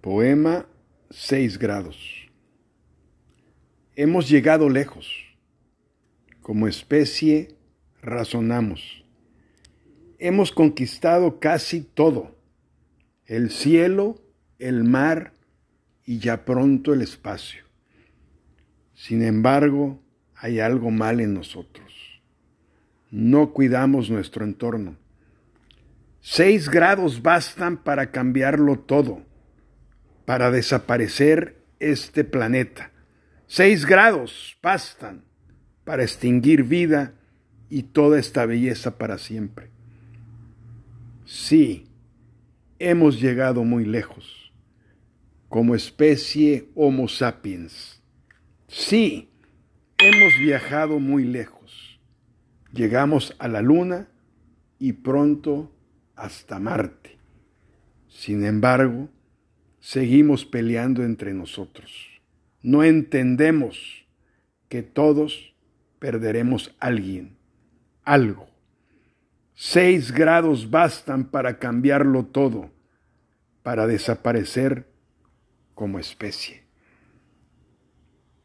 Poema 6 grados. Hemos llegado lejos. Como especie razonamos. Hemos conquistado casi todo. El cielo, el mar y ya pronto el espacio. Sin embargo, hay algo mal en nosotros. No cuidamos nuestro entorno. Seis grados bastan para cambiarlo todo para desaparecer este planeta. Seis grados bastan para extinguir vida y toda esta belleza para siempre. Sí, hemos llegado muy lejos, como especie Homo sapiens. Sí, hemos viajado muy lejos. Llegamos a la Luna y pronto hasta Marte. Sin embargo, seguimos peleando entre nosotros. No entendemos que todos perderemos a alguien, algo. Seis grados bastan para cambiarlo todo, para desaparecer como especie.